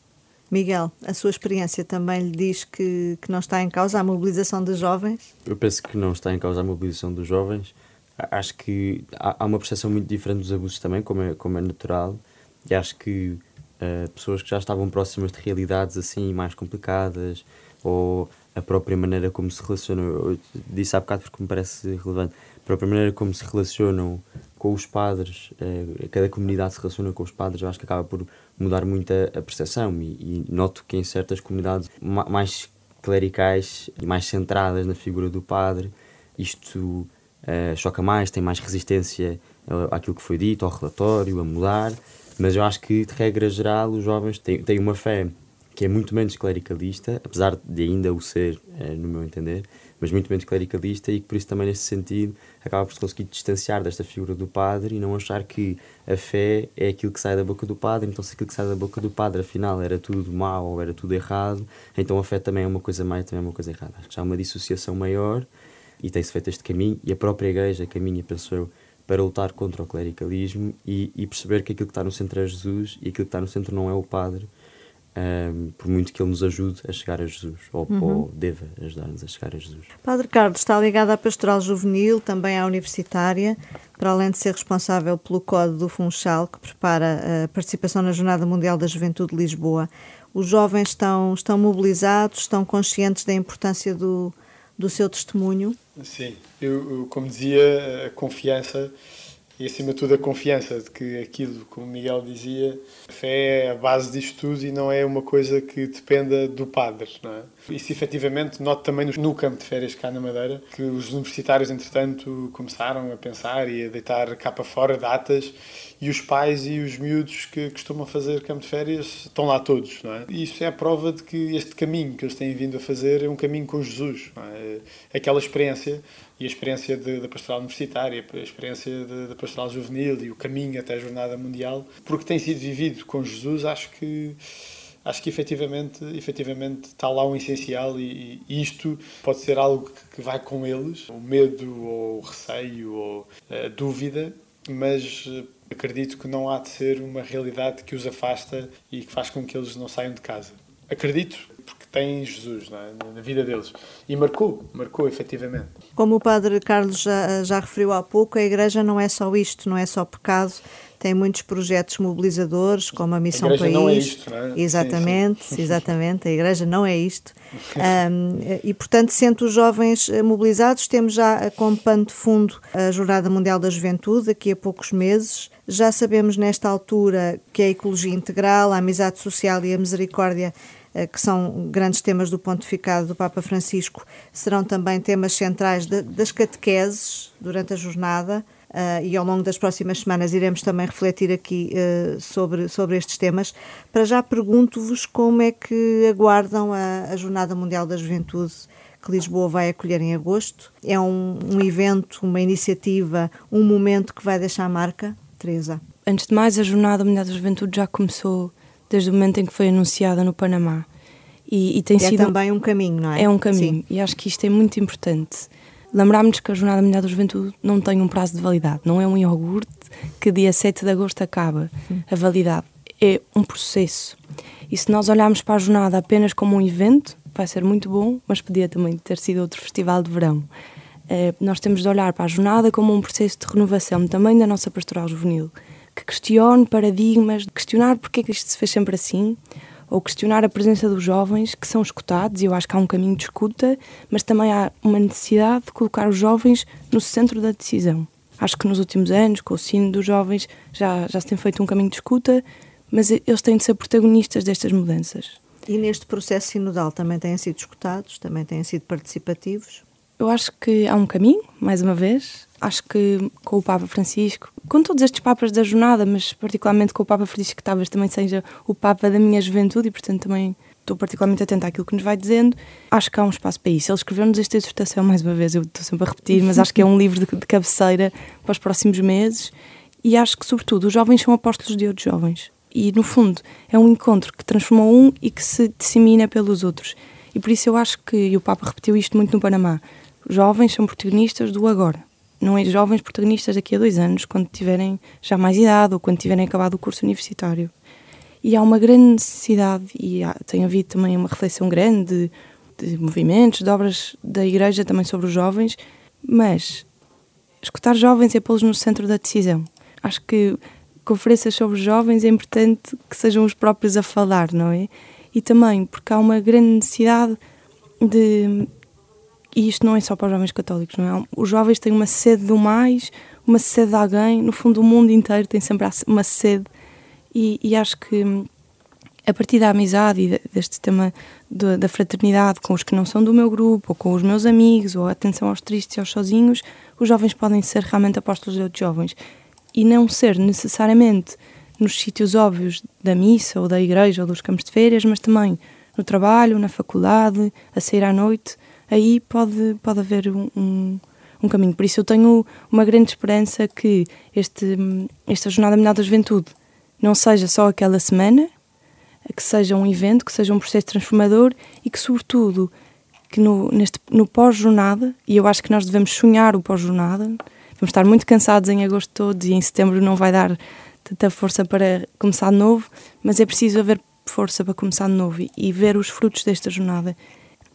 A: Miguel, a sua experiência também lhe diz que, que não está em causa a mobilização dos jovens?
G: Eu penso que não está em causa a mobilização dos jovens acho que há, uma percepção muito diferente dos abusos também, como é, como é natural, e acho que uh, pessoas que já estavam próximas de realidades assim mais complicadas, ou a própria maneira como se relacionam, eu disse há bocado porque me parece relevante, a própria maneira como se relacionam com os padres, uh, cada comunidade se relaciona com os padres, eu acho que acaba por mudar muito a, a percepção, e, e noto que em certas comunidades mais clericais e mais centradas na figura do padre, isto uh, choca mais, tem mais resistência uh, àquilo que foi dito, ao relatório, a mudar. Mas eu acho que, de regra geral, os jovens têm, têm uma fé que é muito menos clericalista, apesar de ainda o ser, uh, no meu entender, mas muito menos clericalista e que, por isso, também, nesse sentido, acaba por se conseguir distanciar desta figura do padre e não achar que a fé é aquilo que sai da boca do padre, então se aquilo que sai da boca do padre, afinal, era tudo mau ou era tudo errado, então a fé também é uma coisa má e também é uma coisa errada. Acho que já há uma dissociação maior e tem-se feito este caminho, e a própria Igreja caminha, penso eu, para lutar contra o clericalismo e, e, perceber que aquilo que está no centro é Jesus e aquilo que está no centro não é o Padre, um, por muito que ele nos ajude a chegar a Jesus, ou, uhum. ou deva ajudar-nos a chegar a Jesus.
A: Padre Carlos está ligado à Pastoral Juvenil, também à Universitária, para além de ser responsável pelo Código do Funchal, que prepara a participação na Jornada Mundial da Juventude de Lisboa. Os jovens estão, estão mobilizados, estão conscientes da importância do, do seu testemunho?
H: Sim, eu, como dizia, a confiança e, acima de tudo, a confiança de que aquilo, como Miguel dizia, a fé é a base disto tudo e não é uma coisa que dependa do padre. Não é? Isso, efetivamente, noto também no campo de férias cá na Madeira, que os universitários, entretanto, começaram a pensar e a deitar cá para fora datas e os pais e os miúdos que costumam fazer campo de férias estão lá todos. Não é? E isso é a prova de que este caminho que eles têm vindo a fazer é um caminho com Jesus. É? Aquela experiência e a experiência da pastoral universitária, a experiência da pastoral juvenil e o caminho até a Jornada Mundial, porque tem sido vivido com Jesus, acho que acho que efetivamente, efetivamente está lá um essencial e, e isto pode ser algo que, que, vai com eles, o medo ou o receio ou a dúvida, mas eh, acredito que não há de ser uma realidade que os afasta e que faz com que eles não saiam de casa. Acredito, porque tem Jesus é? na vida deles. E marcou, marcou efetivamente.
A: Como o Padre Carlos já, já referiu há pouco, a Igreja não é só isto, não é só pecado, tem muitos projetos mobilizadores, como a Missão
H: a
A: País.
H: Não é isto, não é?
A: Exatamente, sim, sim. exatamente. A Igreja não é isto. Um, e, portanto, sendo os jovens eh, mobilizados, temos já como pano de fundo a Jornada Mundial da Juventude, daqui a poucos meses. Já sabemos nesta altura que a ecologia integral, a amizade social e a misericórdia eh, que são grandes temas do pontificado do Papa Francisco, serão também temas centrais das catequeses durante a jornada. Uh, e ao longo das próximas semanas iremos também refletir aqui uh, sobre, sobre estes temas. Para já pergunto-vos como é que aguardam a, a, Jornada Mundial da Juventude que Lisboa vai acolher em agosto. É um, um evento, uma iniciativa, um momento que vai deixar marca? Teresa.
F: Antes de mais, a Jornada Mundial da Juventude já começou desde o momento em que foi anunciada no Panamá.
A: E, e tem é sido também um caminho, não é?
F: É um caminho. Sim. E acho que isto é muito importante. Lembrarmos que a Jornada Mundial da Juventude não tem um prazo de validade. Não é um iogurte que dia 7 de agosto acaba a validade. É um processo. E se nós olharmos para a jornada apenas como um evento, vai ser muito bom, mas podia também ter sido outro festival de verão. Eh, nós temos de olhar para a jornada como um processo de renovação também da nossa pastoral juvenil, que questione paradigmas, questionar porque é que isto se fez sempre assim, ou questionar a presença dos jovens que são escutados, e eu acho que há um caminho de escuta, mas também há uma necessidade de colocar os jovens no centro da decisão. Acho que nos últimos anos, com o sino dos jovens, já, já se tem feito um caminho de escuta, mas eles têm de ser protagonistas destas mudanças.
A: E neste processo sinodal também têm sido escutados, também têm sido participativos?
F: Eu acho que há um caminho, mais uma vez. Acho que com o Papa Francisco, com todos estes Papas da jornada, mas particularmente com o Papa Francisco, que talvez também seja o Papa da minha juventude e, portanto, também estou particularmente atenta àquilo que nos vai dizendo. Acho que há um espaço para isso. Ele escreveu-nos esta dissertação, mais uma vez, eu estou sempre a repetir, mas acho que é um livro de, de cabeceira para os próximos meses. E acho que, sobretudo, os jovens são apóstolos de outros jovens. E, no fundo, é um encontro que transforma um e que se dissemina pelos outros. E por isso eu acho que, e o Papa repetiu isto muito no Panamá, jovens são protagonistas do agora. Não é jovens protagonistas daqui a dois anos, quando tiverem já mais idade ou quando tiverem acabado o curso universitário. E há uma grande necessidade, e há, tem havido também uma reflexão grande de, de movimentos, de obras da Igreja também sobre os jovens, mas escutar jovens é pô-los no centro da decisão. Acho que conferências sobre jovens é importante que sejam os próprios a falar, não é? E também porque há uma grande necessidade de e isto não é só para os jovens católicos, não é? Os jovens têm uma sede do mais, uma sede de alguém, no fundo o mundo inteiro tem sempre uma sede e, e acho que a partir da amizade e deste tema da fraternidade com os que não são do meu grupo, ou com os meus amigos, ou atenção aos tristes e aos sozinhos, os jovens podem ser realmente apóstolos de outros jovens. E não ser necessariamente nos sítios óbvios da missa, ou da igreja, ou dos campos de férias, mas também no trabalho, na faculdade, a sair à noite aí pode, pode haver um, um, um, caminho. Por isso eu tenho uma grande esperança que este, esta Jornada Mundial da Juventude não seja só aquela semana, que seja um evento, que seja um processo transformador e que, sobretudo, que no, neste, no pós-jornada, e eu acho que nós devemos sonhar o pós-jornada, vamos estar muito cansados em agosto todos e em setembro não vai dar tanta força para começar de novo, mas é preciso haver força para começar de novo e, e ver os frutos desta jornada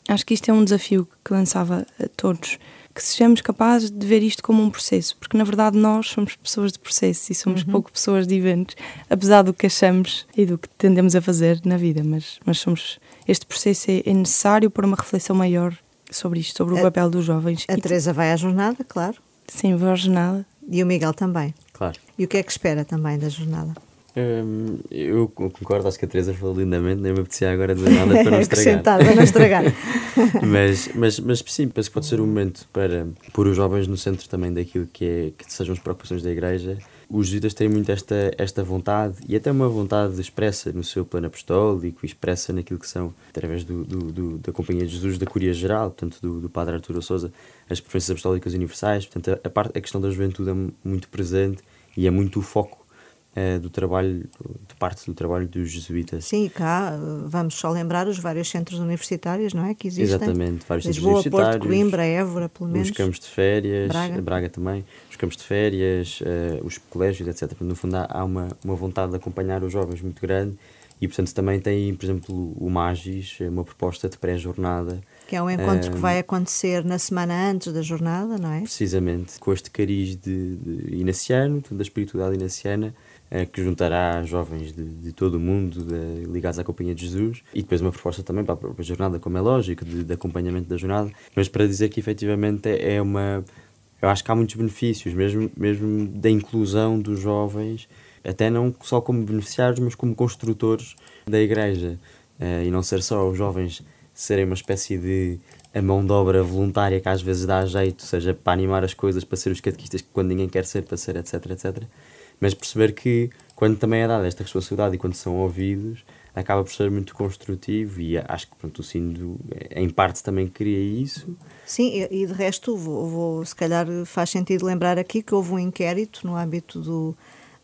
F: Acho que isto é um desafio que lançava a todos, que sejamos capazes de ver isto como um processo, porque na verdade nós somos pessoas de processo e somos uhum. pouco pessoas de eventos, apesar do que achamos e do que tendemos a fazer na vida, mas, mas somos este processo é, é necessário para uma reflexão maior sobre isto, sobre o a, papel dos jovens.
A: A Teresa vai à jornada, claro.
F: Sim, vou à jornada.
A: E o Miguel também.
G: Claro.
A: E o que é que espera também da jornada?
G: Hum, eu concordo, acho que a Teresa falou lindamente, nem me apetecia agora dizer nada para não estragar.
A: para não estragar.
G: mas, mas, mas sim, penso que pode ser um momento para pôr os jovens no centro também daquilo que, é, que sejam as preocupações da Igreja. Os jesuítas têm muito esta, esta vontade e até uma vontade expressa no seu plano apostólico, expressa naquilo que são, através do, do, do da Companhia de Jesus, da Curia Geral, portanto, do, do Padre Arturo Souza, as preferências apostólicas universais. Portanto, a, a, parte, a questão da juventude é muito presente e é muito o foco uh, do trabalho, de parte do trabalho dos jesuítas.
A: Sim, cá vamos só lembrar os vários centros universitários, não é? Que existem.
G: Exatamente, vários
A: Lisboa,
G: centros universitários.
A: Porto, Coimbra, Évora, pelo menos.
G: Os campos de férias,
A: Braga,
G: Braga também, os campos de férias, uh, os colégios, etc. No fundo, há uma, uma vontade de acompanhar os jovens muito grande e, portanto, também tem, por exemplo, o Magis, uma proposta de pré-jornada.
A: Que é um encontro um, que vai acontecer na semana antes da jornada, não é?
G: Precisamente, com este cariz de, de inaciano, da espiritualidade inaciana, eh, que juntará jovens de, de todo o mundo de, ligados à Companhia de Jesus e depois uma proposta também para a própria jornada, como é lógico, de, de acompanhamento da jornada, mas para dizer que efetivamente é uma. Eu acho que há muitos benefícios, mesmo, mesmo da inclusão dos jovens, até não só como beneficiários, mas como construtores da Igreja. Uh, e não ser só os jovens serem uma espécie de a mão de obra voluntária que às vezes dá jeito, seja para animar as coisas, para ser os catequistas que quando ninguém quer ser, para ser, etc, etc mas perceber que quando também é dada esta responsabilidade e quando são ouvidos, acaba por ser muito construtivo e acho que pronto, o Sino em parte também cria isso.
A: Sim, e, de resto vou, vou, se calhar faz sentido lembrar aqui que houve um inquérito no âmbito do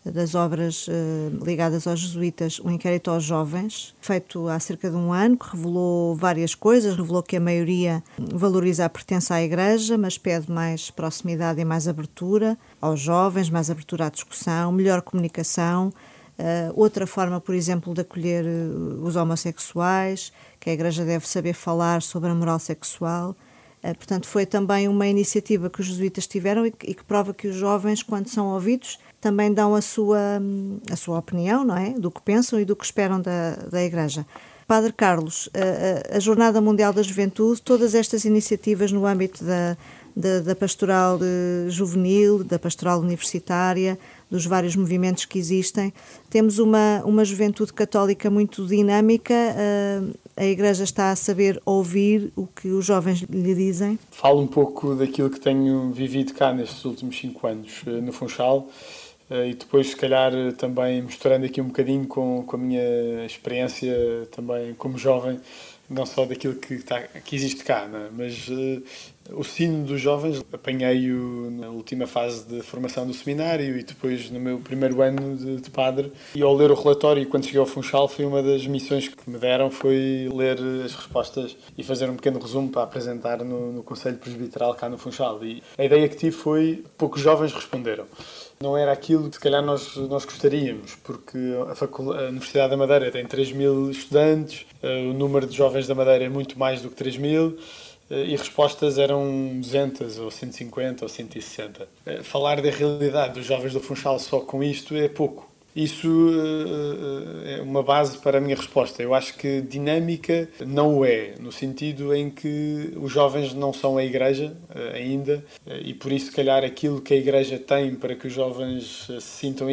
A: das obras uh, ligadas aos jesuítas, um inquérito aos jovens, feito há cerca de um ano, que revelou várias coisas, revelou que a maioria valoriza a pertença à Igreja, mas pede mais proximidade e mais abertura aos jovens, mais abertura à discussão, melhor comunicação, uh, outra forma, por exemplo, de acolher uh, os homossexuais, que a Igreja deve saber falar sobre a moral sexual. Portanto, foi também uma iniciativa que os jesuítas tiveram e que, e que prova que os jovens, quando são ouvidos, também dão a sua, a sua opinião, não é? Do que pensam e do que esperam da, da Igreja. Padre Carlos, a, a Jornada Mundial da Juventude, todas estas iniciativas no âmbito da, da, da pastoral juvenil, da pastoral universitária, dos vários movimentos que existem. Temos uma, uma juventude católica muito dinâmica, a Igreja está a saber ouvir o que os jovens lhe dizem?
H: Falo um pouco daquilo que tenho vivido cá nestes últimos cinco anos eh, no Funchal eh, e depois, se calhar, também misturando aqui um bocadinho com, com a minha experiência também como jovem, não só daquilo que, está, que existe cá, é? mas uh, o sino dos jovens apanhei-o na última fase de formação do seminário e depois no meu primeiro ano de, de, padre. E ao ler o relatório, quando cheguei ao Funchal, foi uma das missões que me deram, foi ler as respostas e fazer um pequeno resumo para apresentar no, no Conselho Presbiteral cá no Funchal. E a ideia que tive foi, poucos jovens responderam não era aquilo que se calhar nós, nós gostaríamos, porque a, a Universidade da Madeira tem 3 mil estudantes, uh, o número de jovens da Madeira é muito mais do que 3 mil, uh, e respostas eram 200 ou 150 ou 160. Uh, eh, falar da realidade dos jovens do Funchal só com isto é pouco. Isso uh, é uma base para a minha resposta. Eu acho que dinâmica não o é, no sentido em que os jovens não são a igreja uh, ainda e por isso, se calhar, aquilo que a igreja tem para que os jovens se sintam a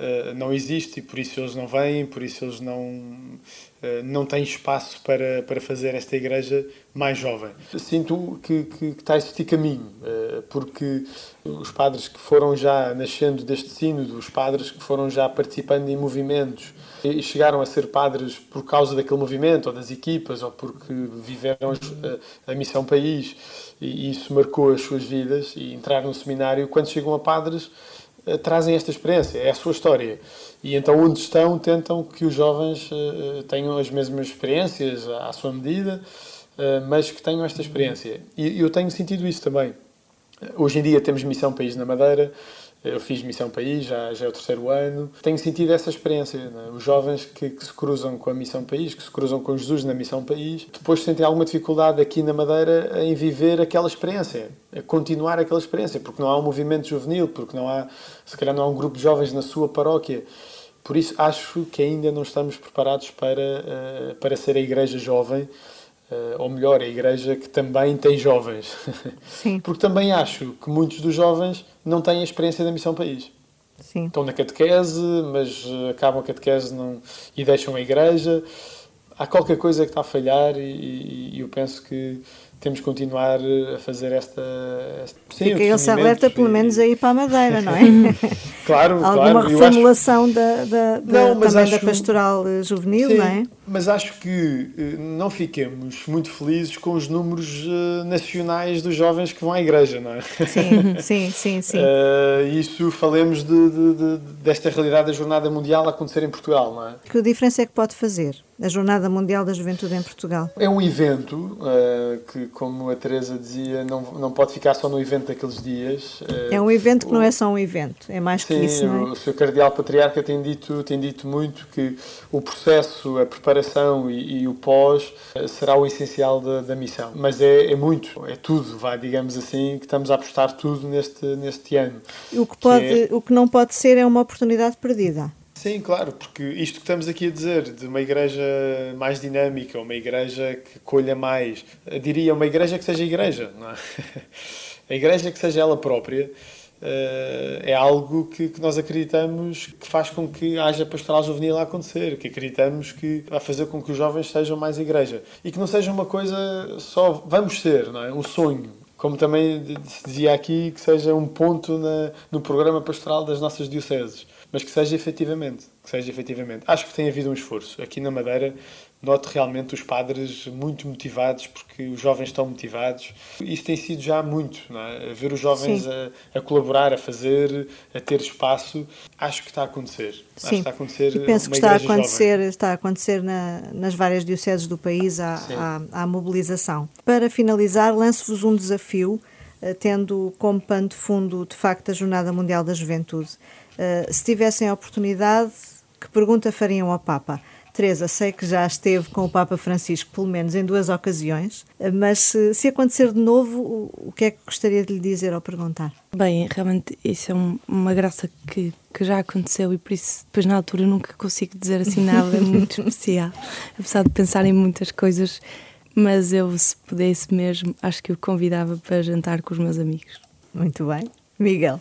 H: igreja não existe e por isso eles não vêm, por isso eles não eh, não tem espaço para, para fazer esta igreja mais jovem. Sinto que, que, que está a existir caminho, eh, porque os padres que foram já nascendo deste sínodo, os padres que foram já participando em movimentos e chegaram a ser padres por causa daquele movimento, ou das equipas, ou porque viveram a, a missão país, e isso marcou as suas vidas, e entraram no seminário, quando chegam a padres, eh, trazem esta experiência, é a sua história. E então, onde estão, tentam que os jovens uh, tenham as mesmas experiências à sua medida, mas que tenham esta experiência. E eu tenho sentido isso também. Hoje em dia temos Missão País na Madeira, eu fiz Missão País, já, já é o terceiro ano. Tenho sentido essa experiência. Né? Os jovens que, que, se cruzam com a Missão País, que se cruzam com Jesus na Missão País, depois sentem alguma dificuldade aqui na Madeira em viver aquela experiência, a continuar aquela experiência, porque não há um movimento juvenil, porque não há, se calhar, não há um grupo de jovens na sua paróquia. Por isso, acho que ainda não estamos preparados para, uh, para ser a igreja jovem. Ou melhor, a igreja que também tem jovens.
A: Sim.
H: Porque também acho que muitos dos jovens não têm a experiência da missão país.
A: Sim.
H: Estão na catequese, mas acabam a catequese não, e deixam a igreja. Há qualquer coisa que está a falhar e, e eu penso que temos que continuar a fazer esta. esta
A: sim, Fica esse alerta, pelo menos, aí para a Madeira, não é?
H: claro,
A: Alguma
H: claro.
A: reformulação acho... da, da, da não, também acho... da pastoral juvenil,
H: sim,
A: não é?
H: Mas acho que eh, não fiquemos muito felizes com os números nacionais dos jovens que vão à igreja, não é?
A: Sim, sim, sim. sim.
H: Uh, isso falemos de, de, de, desta realidade da Jornada Mundial a acontecer em Portugal, não é?
A: Que diferença é que pode fazer a Jornada Mundial da Juventude em Portugal?
H: É um evento uh, que, como a Teresa dizia, não, não pode ficar só no evento daqueles dias.
A: é um evento que não é só um evento, é mais
H: sim,
A: que isso, não é?
H: o Sr. Cardeal Patriarca tem dito, tem dito muito que o processo, a preparação e, e o pós uh, será o essencial da, da missão. Mas é, é, muito, é tudo, vai, digamos assim, que estamos a apostar tudo neste, neste ano.
A: O que, pode, que é... o que não pode ser é uma oportunidade perdida.
H: Sim, claro, porque isto que estamos aqui a dizer, de uma igreja mais dinâmica, uma igreja que colha mais, diria uma igreja que seja igreja, não é? A igreja que seja ela própria uh, é algo que, que, nós acreditamos que faz com que haja pastoral juvenil a acontecer, que acreditamos que vai fazer com que os jovens sejam mais igreja. E que não seja uma coisa só, vamos ser, não é? Um sonho. Como também se dizia aqui, que seja um ponto na, no programa pastoral das nossas dioceses mas que seja efetivamente, que seja efetivamente. Acho que tem havido um esforço. Aqui na Madeira noto realmente os padres muito motivados porque os jovens estão motivados. Isso tem sido já muito, é? ver os jovens a, a, colaborar, a fazer, a ter espaço. Acho que está a acontecer. Sim. Acho que está a acontecer.
A: E penso que está a acontecer, jovem. está a acontecer na, nas várias dioceses do país a, a mobilização. Para finalizar, lanço-vos um desafio, eh, tendo como pano de fundo de facto a Jornada Mundial da Juventude. Uh, se tivessem a oportunidade, que pergunta fariam ao Papa? Teresa, sei que já esteve com o Papa Francisco pelo menos em duas ocasiões, eh, mas se, se acontecer de novo, o, o, que é que gostaria de lhe dizer ou perguntar?
F: Bem, realmente isso é um, uma graça que, que já aconteceu e por isso depois na altura nunca consigo dizer assim nada muito especial, apesar de pensar em muitas coisas, mas eu se pudesse mesmo, acho que o convidava para jantar com os meus amigos.
A: Muito bem. Miguel?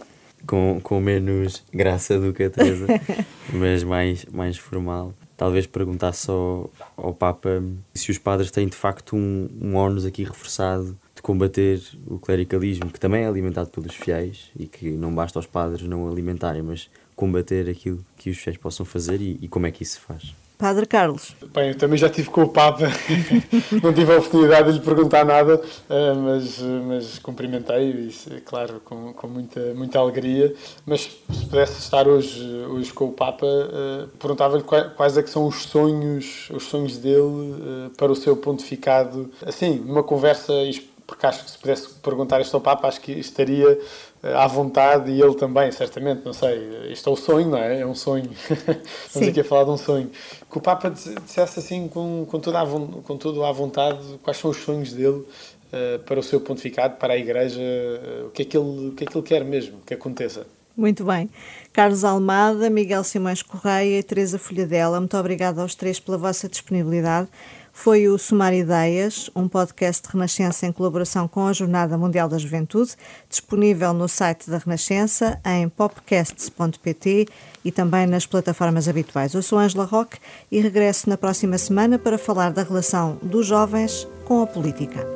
G: Com, com menos graça do que a Teresa, mas mais, mais formal. Talvez perguntar só ao Papa se os padres têm de facto um, um ónus aqui reforçado de combater o clericalismo, que também é alimentado pelos fiéis e que não basta aos padres não alimentarem, mas combater aquilo que os fiéis possam fazer e, e como é que isso se faz.
A: Padre Carlos.
H: Bem, eu também já estive com o Papa, não tive a oportunidade de lhe perguntar nada, eh, mas, mas cumprimentei, claro, com, com muita, muita alegria. Mas se pudesse estar hoje, hoje com o Papa, eh, perguntava-lhe quais é que são os sonhos, os sonhos dele eh, para o seu pontificado. Assim, numa conversa, porque acho que se pudesse perguntar isto ao Papa, acho que estaria à vontade e ele também, certamente, não sei, isto é o sonho, não é? É um sonho. Estamos aqui a falar de um sonho. Que o Papa dissesse assim, com, com, toda a, com tudo à vontade, quais são os sonhos dele uh, para o seu pontificado, para a Igreja, uh, o, que é que ele, o que é que ele quer mesmo que aconteça.
A: Muito bem. Carlos Almada, Miguel Simões Correia e Teresa Folhadela, muito obrigada aos três pela vossa disponibilidade. Foi o Sumar Ideias, um podcast de Renascença em colaboração com a Jornada Mundial da Juventude, disponível no site da Renascença, em popcasts.pt e também nas plataformas habituais. Eu sou Angela Roque e regresso na próxima semana para falar da relação dos jovens com a política.